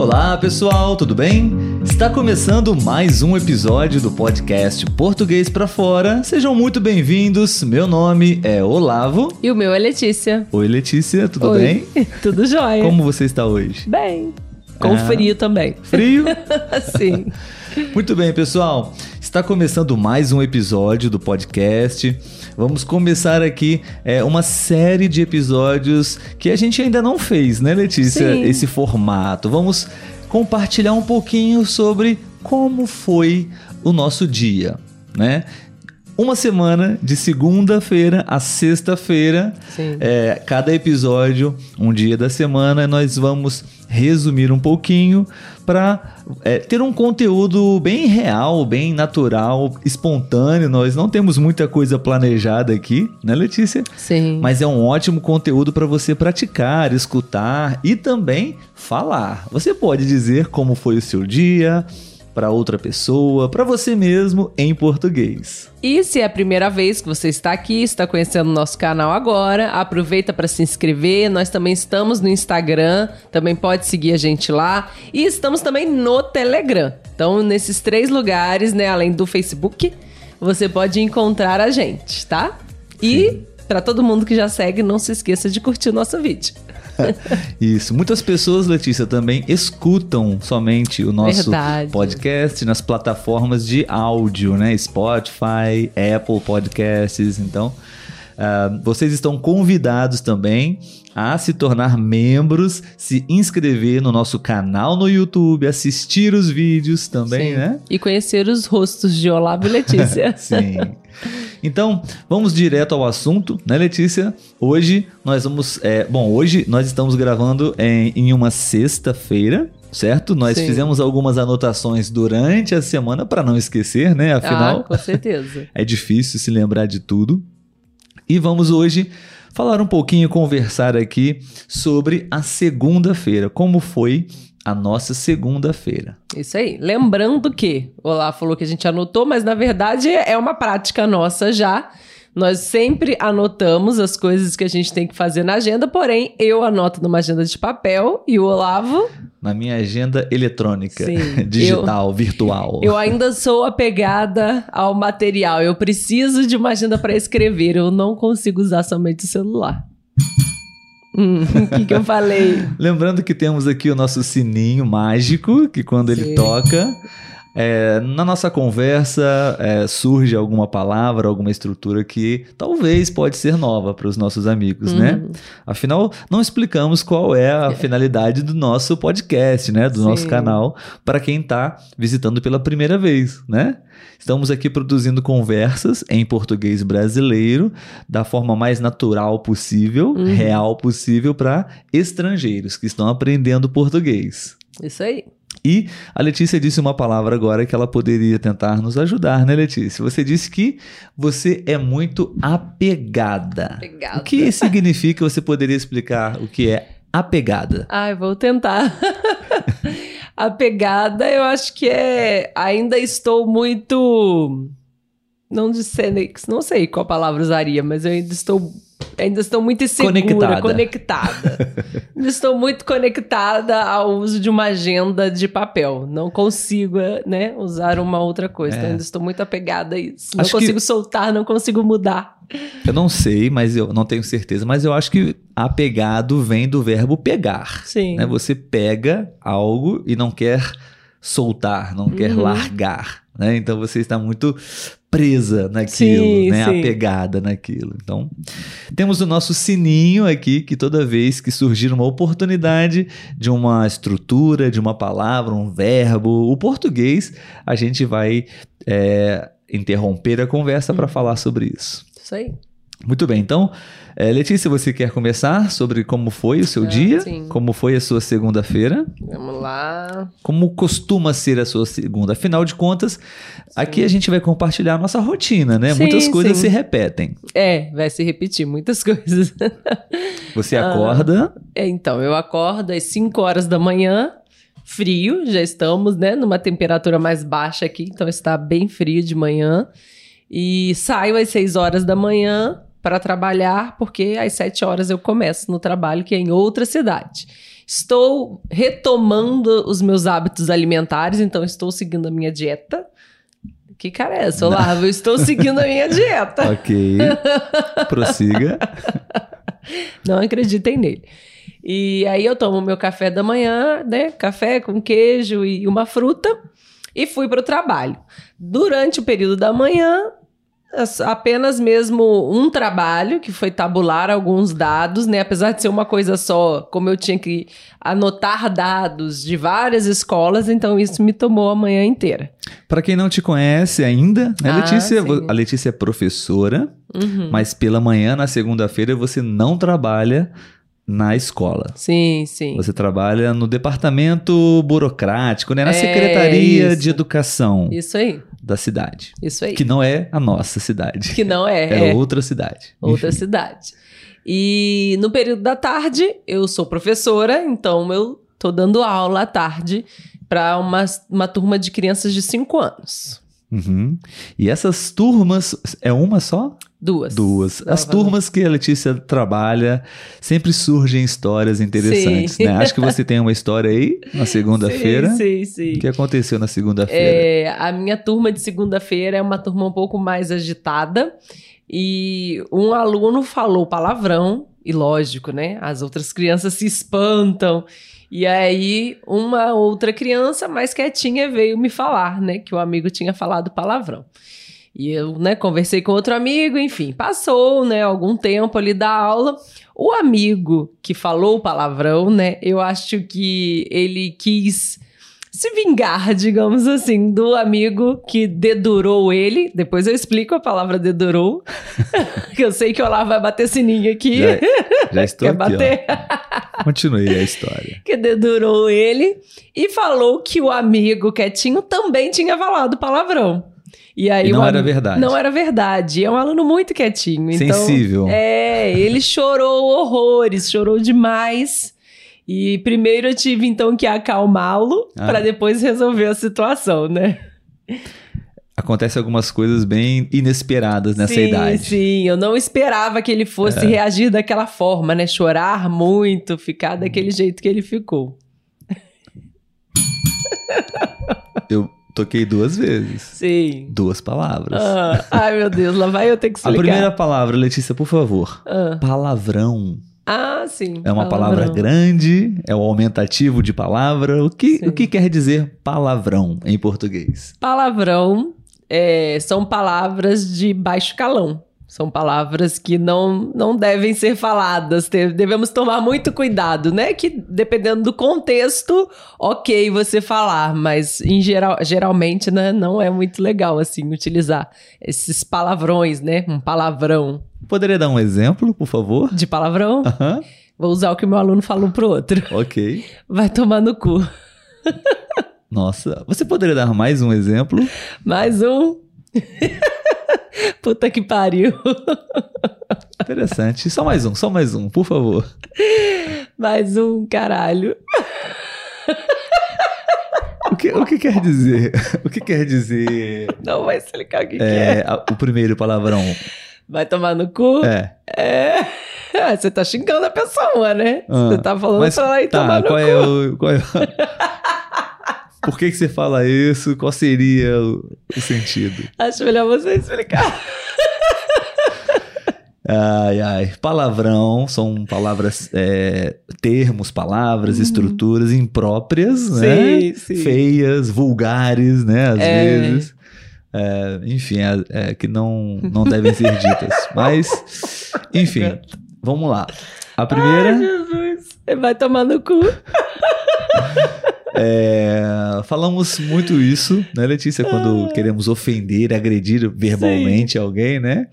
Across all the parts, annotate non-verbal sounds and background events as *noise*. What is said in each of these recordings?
Olá pessoal, tudo bem? Está começando mais um episódio do podcast Português para Fora. Sejam muito bem-vindos. Meu nome é Olavo. E o meu é Letícia. Oi Letícia, tudo Oi. bem? *laughs* Tudo jóia. Como você está hoje? Bem. Com Ah. frio também. Frio? *laughs* Sim. *laughs* Muito bem, pessoal. Está começando mais um episódio do podcast. Vamos começar aqui é, uma série de episódios que a gente ainda não fez, né, Letícia? Sim. Esse formato. Vamos compartilhar um pouquinho sobre como foi o nosso dia, né? Uma semana de segunda-feira a sexta-feira, é, cada episódio, um dia da semana, nós vamos resumir um pouquinho para ter um conteúdo bem real, bem natural, espontâneo. Nós não temos muita coisa planejada aqui, né, Letícia? Sim. Mas é um ótimo conteúdo para você praticar, escutar e também falar. Você pode dizer como foi o seu dia para outra pessoa, para você mesmo em português. E se é a primeira vez que você está aqui, está conhecendo o nosso canal agora, aproveita para se inscrever. Nós também estamos no Instagram, também pode seguir a gente lá. E estamos também no Telegram. Então, nesses três lugares, né, além do Facebook, você pode encontrar a gente, tá? E para todo mundo que já segue, não se esqueça de curtir o nosso vídeo. *laughs* Isso. Muitas pessoas, Letícia, também escutam somente o nosso Verdade. podcast nas plataformas de áudio, né? Spotify, Apple Podcasts. Então, ah, vocês estão convidados também a se tornar membros, se inscrever no nosso canal no YouTube, assistir os vídeos também, Sim. né? E conhecer os rostos de Olavo e Letícia. *laughs* Sim. Então, vamos direto ao assunto, né, Letícia? Hoje nós vamos. é, bom, hoje nós estamos gravando em, em uma sexta-feira, certo? Nós Sim. fizemos algumas anotações durante a semana para não esquecer, né? ah, Afinal, com certeza. *laughs* é difícil se lembrar de tudo. E vamos hoje falar um pouquinho, conversar aqui sobre a segunda-feira. Como foi a nossa segunda-feira? Isso aí. Lembrando que o Olá falou que a gente anotou, mas na verdade é uma prática nossa já. Nós sempre anotamos as coisas que a gente tem que fazer na agenda, porém eu anoto numa agenda de papel e o Olavo, Na minha agenda eletrônica, Sim, *laughs* digital, virtual. eu ainda sou apegada ao material. Eu preciso de uma agenda para escrever, eu não consigo usar somente o celular. Hum, *laughs* O que, que eu falei? Lembrando que temos aqui o nosso sininho mágico, que quando ele Sim. toca, é, na nossa conversa é, surge alguma palavra, alguma estrutura que talvez pode ser nova para os nossos amigos, né? Uhum. Afinal, não explicamos qual é a finalidade do nosso podcast, né? Do nosso Sim. canal, para quem está visitando pela primeira vez, né? Estamos aqui produzindo conversas em português brasileiro da forma mais natural possível, Uhum. real possível para estrangeiros que estão aprendendo português. Isso aí. E a Letícia disse uma palavra agora que ela poderia tentar nos ajudar, né, Letícia? Você disse que você é muito apegada. Apegada. O que significa? Você poderia explicar o que é apegada? Ai, vou tentar. *laughs* a pegada, eu acho que é. Ainda estou muito. Não sei, não sei qual palavra usaria, mas eu ainda estou. Ainda estou muito insegura, Conectada. conectada. *laughs* ainda estou muito conectada ao uso de uma agenda de papel. Não consigo, né, usar uma outra coisa. É. Então, ainda estou muito apegada a isso. Não Acho que- consigo soltar, não consigo mudar. Eu não sei, mas eu não tenho certeza, mas eu acho que apegado vem do verbo pegar. Sim. né? Você pega algo e não quer soltar, não quer Uhum. largar, né? Então você está muito presa naquilo, Sim, né? sim. Apegada naquilo. Então, temos o nosso sininho aqui que toda vez que surgir uma oportunidade de uma estrutura, de uma palavra, um verbo, o português, a gente vai é, interromper a conversa Hum. para falar sobre isso. Isso aí. Muito bem, então, eh, Letícia, você quer começar sobre como foi o seu Ah, dia? sim. Como foi a sua segunda-feira? Vamos lá. Como costuma ser a sua segunda? Afinal de contas, aqui a gente vai compartilhar a nossa rotina, né? Sim, Muitas coisas sim. se repetem. É, vai se repetir muitas *laughs* coisas. Você Ah. acorda, É, então, eu acordo às 5 horas da manhã, frio, já estamos, né, numa temperatura mais baixa aqui, então está bem frio de manhã. E saio às 6 horas da manhã para trabalhar, porque às sete horas eu começo no trabalho, que é em outra cidade. Estou retomando os meus hábitos alimentares, então estou seguindo a minha dieta. Que cara é essa, Olavo? Eu estou seguindo a minha dieta. *laughs* Ok. Prossiga. *laughs* Não acreditem nele. E aí eu tomo meu café da manhã, né? Café com queijo e uma fruta. E fui para o trabalho. Durante o período da manhã, apenas mesmo um trabalho, que foi tabular alguns dados, né? Apesar de ser uma coisa só, como eu tinha que anotar dados de várias escolas, então isso me tomou a manhã inteira. Para quem não te conhece ainda, né, ah, Letícia? A Letícia é professora, uhum. mas pela manhã, na segunda-feira, você não trabalha na escola. Sim, sim. Você trabalha no departamento burocrático, né? Na é Secretaria isso. de Educação. Isso aí. Da cidade. Isso aí. Que não é a nossa cidade. Que não é. É, é. outra cidade. Outra Enfim. cidade. E no período da tarde, eu sou professora, então eu tô dando aula à tarde para uma, uma turma de crianças de 5 anos. Uhum. E essas turmas, é uma só? Duas. Duas. As turmas que a Letícia trabalha, sempre surgem histórias interessantes, sim. né? Acho que você tem uma história aí na *laughs* segunda-feira. Sim, sim, sim. O que aconteceu na segunda-feira? É, a minha turma de segunda-feira é uma turma um pouco mais agitada. E um aluno falou palavrão, e lógico, né? As outras crianças se espantam. E aí, uma outra criança mais quietinha veio me falar, né, que o amigo tinha falado palavrão. E eu, né, conversei com outro amigo, enfim, passou, né, algum tempo ali da aula. O amigo que falou o palavrão, né, eu acho que ele quis se vingar, digamos assim, do amigo que dedurou ele. Depois eu explico a palavra dedurou, *laughs* que eu sei que o Olavo vai bater sininho aqui. Já, já *laughs* estou Quer aqui, bater? Ó. Continue a história. *laughs* que dedurou ele e falou que o amigo quietinho também tinha falado palavrão. E aí e não era verdade. Não era verdade. É um aluno muito quietinho. Então, Sensível. É, ele chorou horrores, chorou demais. E primeiro eu tive então que acalmá-lo ah. para depois resolver a situação, né? Acontece algumas coisas bem inesperadas nessa sim, idade. Sim, eu não esperava que ele fosse é. reagir daquela forma, né? Chorar muito, ficar daquele jeito que ele ficou. Eu toquei duas vezes. Sim. Duas palavras. Ah, ai, meu Deus, lá vai eu ter que explicar. A primeira palavra, Letícia, por favor. Ah. Palavrão. Ah, sim. É uma palavrão. palavra grande, é o aumentativo de palavra. O que, o que quer dizer palavrão em português? Palavrão é, são palavras de baixo calão. São palavras que não, não devem ser faladas. Devemos tomar muito cuidado, né? Que dependendo do contexto, ok você falar, mas em geral, geralmente né, não é muito legal assim utilizar esses palavrões, né? Um palavrão. Poderia dar um exemplo, por favor? De palavrão? Uhum. Vou usar o que meu aluno falou pro outro. Ok. Vai tomar no cu. Nossa, você poderia dar mais um exemplo? Mais um. *laughs* *laughs* Puta que pariu. Interessante. Só mais um, só mais um, por favor. Mais um, caralho. O que, o que quer dizer? O que quer dizer? Não vai explicar o que, é, que é. A, o primeiro palavrão. Vai tomar no cu? É. É. Ah, você tá xingando a pessoa, né? Ah, você tá falando pra ela ir tá, tomar no qual cu. É o, qual é o... *laughs* Por que, que você fala isso? Qual seria o, o sentido? Acho melhor você explicar. Ai, ai. Palavrão são palavras, é, termos, palavras, uhum. estruturas impróprias, né? Sim, sim. Feias, vulgares, né? Às é. vezes. É, enfim, é, é, que não, não devem ser ditas. *laughs* Mas, enfim, vamos lá. A primeira. Ai, Jesus. Vai tomar no cu. *laughs* É, falamos muito isso, né, Letícia? Quando ah. queremos ofender, agredir verbalmente Sim. alguém, né?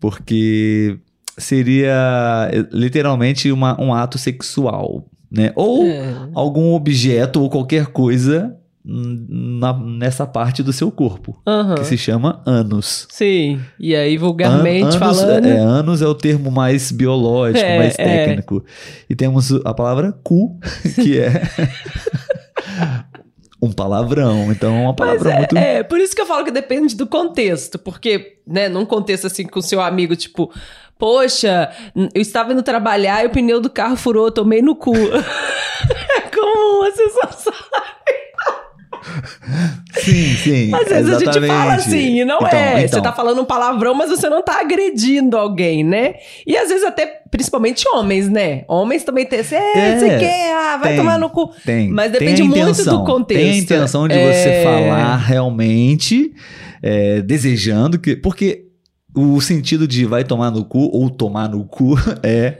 Porque seria literalmente uma, um ato sexual, né? Ou é. algum objeto ou qualquer coisa na, nessa parte do seu corpo, uhum. que se chama ânus. Sim, e aí vulgarmente An falando... É, ânus é o termo mais biológico, é, mais é. técnico. É. E temos a palavra cu, *laughs* que é *laughs* um palavrão. Então, é uma palavra é, muito. é, por isso que eu falo que depende do contexto. Porque, né, num contexto assim com seu amigo, tipo, poxa, eu estava indo trabalhar e o pneu do carro furou, eu tomei no cu. *laughs* é comum, você só sabe. Sim, sim. Às vezes a gente fala exatamente. assim, e não Então, é. então. Você tá falando um palavrão, mas você não tá agredindo alguém, né? E às vezes até, principalmente homens, né? Homens também tem esse, é, É, você quer, ah, vai tem, tomar no cu. Tem. Mas tem depende muito intenção, do contexto. Tem a intenção de É. você falar realmente, é, desejando que. Porque o sentido de vai tomar no cu ou tomar no cu *laughs* é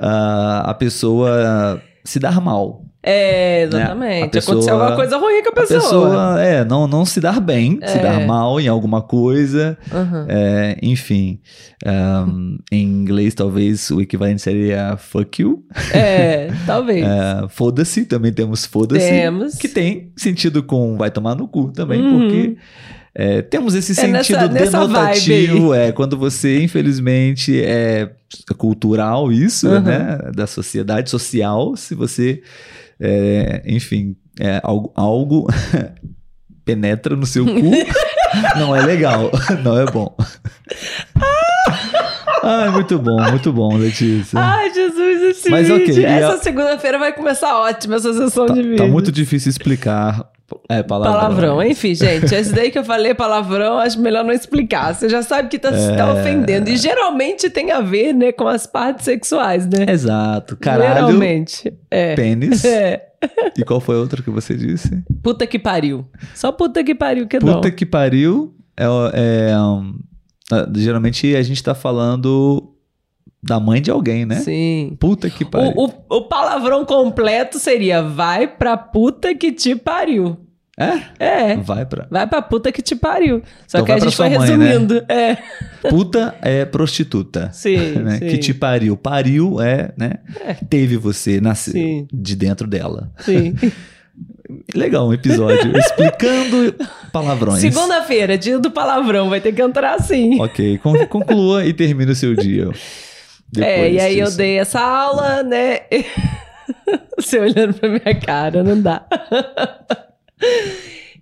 ah, a pessoa se dar mal. É, A exatamente. pessoa- Aconteceu alguma coisa ruim com a A pessoa. pessoa, é, não, não se dar bem, se É. dar mal em alguma coisa. Uhum. É, enfim, um, em inglês talvez o equivalente seria fuck you. É, *laughs* talvez. É, foda-se, também temos foda-se. Temos. Que tem sentido com vai tomar no cu também, Uhum. porque é, temos esse É sentido nessa- nessa denotativo. É, quando você, infelizmente, é cultural isso, Uhum. né? Da sociedade social, se você, é, enfim, é, algo, algo *laughs* penetra no seu cu, *laughs* não é legal, *laughs* não é bom. Ai, muito bom, muito bom, Letícia. Ai, Jesus, esse Mas vídeo. ok, e Essa a- segunda-feira vai começar ótima, essa sessão Tá, de vídeo. tá muito difícil explicar é, palavrão. Palavrão, enfim, gente, esse daí que eu falei palavrão, acho melhor não explicar. Você já sabe que tá, É. tá ofendendo. E geralmente tem a ver, né, com as partes sexuais, né? Exato. Caralho, Geralmente. É. pênis. É. E qual foi a outra que você disse? Puta que pariu. Só puta que pariu que não. Puta que pariu. É, é, um, ah, geralmente a gente tá falando da mãe de alguém, né? Sim. Puta que pariu. O, o, o palavrão completo seria vai pra puta que te pariu. É? É. Vai pra. Vai pra puta que te pariu. Só Então que a gente foi mãe, né? resumindo. É. Puta é prostituta. Sim, *laughs* né? sim. Que te pariu. Pariu é, né? Teve você, nasceu Sim. de dentro dela. Sim. *laughs* Legal um episódio explicando palavrões. Segunda-feira, dia do palavrão, vai ter que entrar assim. Ok, con- conclua e termine o seu dia. *laughs* é, e aí eu dei essa aula, né? *laughs* Você olhando pra minha cara, não dá. *laughs*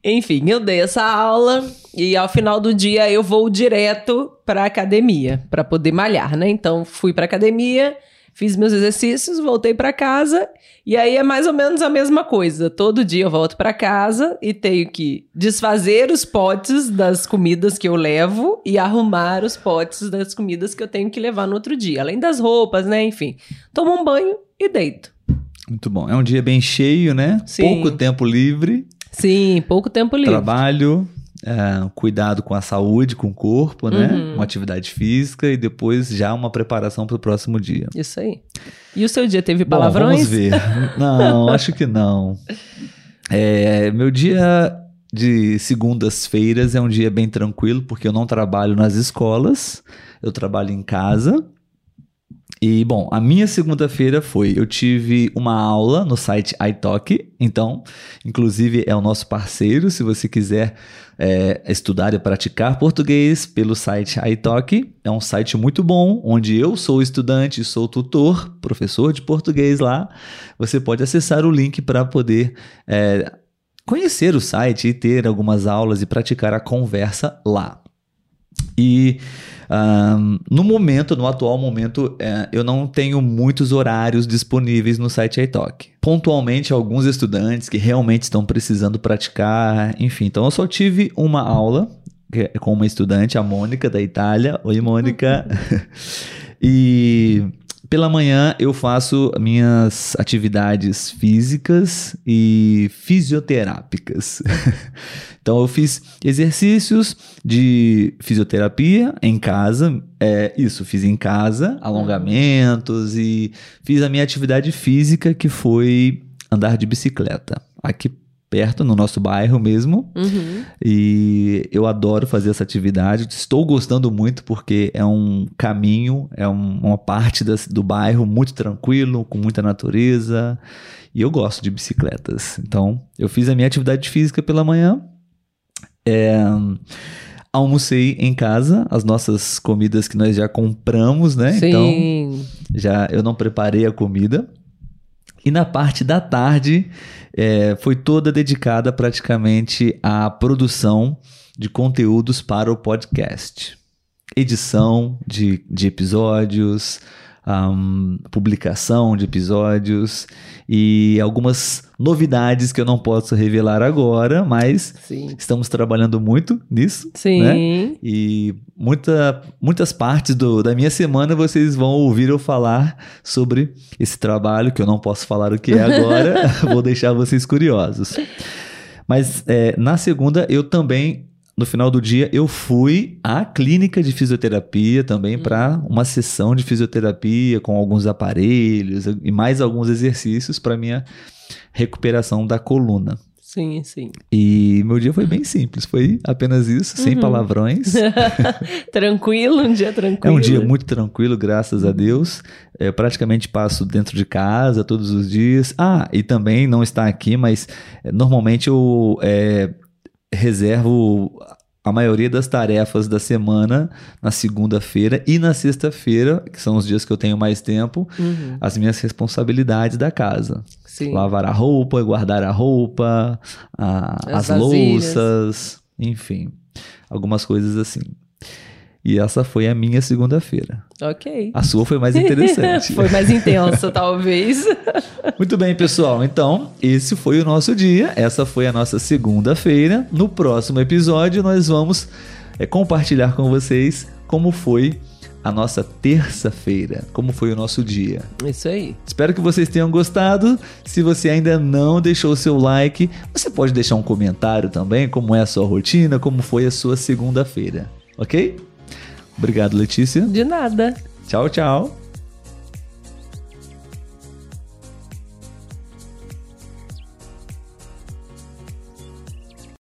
Enfim, eu dei essa aula e ao final do dia eu vou direto pra academia pra poder malhar, né? Então fui pra academia, fiz meus exercícios, voltei pra casa e aí é mais ou menos a mesma coisa. Todo dia eu volto pra casa e tenho que desfazer os potes das comidas que eu levo e arrumar os potes das comidas que eu tenho que levar no outro dia, além das roupas, né? Enfim, tomo um banho e deito. Muito bom. É um dia bem cheio, né? Sim. Pouco tempo livre, Sim, pouco tempo livre. trabalho, é, cuidado com a saúde, com o corpo, né? Uhum. Uma atividade física e depois já uma preparação para o próximo dia. Isso aí. E o seu dia teve Bom, palavrões? vamos ver. *laughs* Não, acho que não. É, meu dia de segundas-feiras é um dia bem tranquilo, porque eu não trabalho nas escolas, eu trabalho em casa. E, bom, a minha segunda-feira foi, eu tive uma aula no site iTalk, então, inclusive é o nosso parceiro, se você quiser é, estudar e praticar português pelo site iTalk, é um site muito bom, onde eu sou estudante, sou tutor, professor de português lá, você pode acessar o link para poder é, conhecer o site e ter algumas aulas e praticar a conversa lá. E ahn, no momento, no atual momento, é, eu não tenho muitos horários disponíveis no site iTalk. Pontualmente, alguns estudantes que realmente estão precisando praticar, enfim. Então, eu só tive uma aula é com uma estudante, a Mônica, da Itália. Oi, Mônica. *laughs* e pela manhã eu faço minhas atividades físicas e fisioterápicas. *laughs* então eu fiz exercícios de fisioterapia em casa, é, isso, fiz em casa, alongamentos e fiz a minha atividade física que foi andar de bicicleta. Aqui perto, no nosso bairro mesmo. Uhum. E eu adoro fazer essa atividade. Estou gostando muito porque é um caminho, é um- uma parte das- do bairro muito tranquilo, com muita natureza. E eu gosto de bicicletas. Então, eu fiz a minha atividade física pela manhã. É, almocei em casa as nossas comidas que nós já compramos, né? Então, Sim. já eu não preparei a comida. E na parte da tarde é, foi toda dedicada praticamente à produção de conteúdos para o podcast. Edição de, de episódios, um, publicação de episódios e algumas novidades que eu não posso revelar agora, mas Sim. estamos trabalhando muito nisso. Sim. Né? E muita, muitas partes do, da minha semana vocês vão ouvir eu falar sobre esse trabalho, que eu não posso falar o que é agora, *laughs* vou deixar vocês curiosos. Mas é, na segunda eu também no final do dia eu fui à clínica de fisioterapia também para uma sessão de fisioterapia com alguns aparelhos e mais alguns exercícios para minha recuperação da coluna. Sim, sim. E meu dia foi bem simples, foi apenas isso, sem palavrões. *laughs* tranquilo, um dia É tranquilo. um dia muito tranquilo, graças a Deus. Eu praticamente passo dentro de casa todos os dias. Ah, e também não está aqui, mas eh, normalmente eu é, reservo a maioria das tarefas da semana na segunda-feira e na sexta-feira, que são os dias que eu tenho mais tempo, Uhum, as minhas responsabilidades da casa. Sim. Lavar a roupa, guardar a roupa, a- As as, louças, enfim, algumas coisas assim. E essa foi a minha segunda-feira. Ok. A sua foi mais interessante. *laughs* Foi mais intensa, *laughs* talvez. Muito bem, pessoal. Então, esse foi o nosso dia. Essa foi a nossa segunda-feira. No próximo episódio, nós vamos é, compartilhar com vocês como foi a nossa terça-feira, como foi o nosso dia. Isso aí. Espero que vocês tenham gostado. Se você ainda não deixou o seu like, você pode deixar um comentário também, como é a sua rotina, como foi a sua segunda-feira, ok? Obrigado, Letícia. De nada. Tchau, tchau.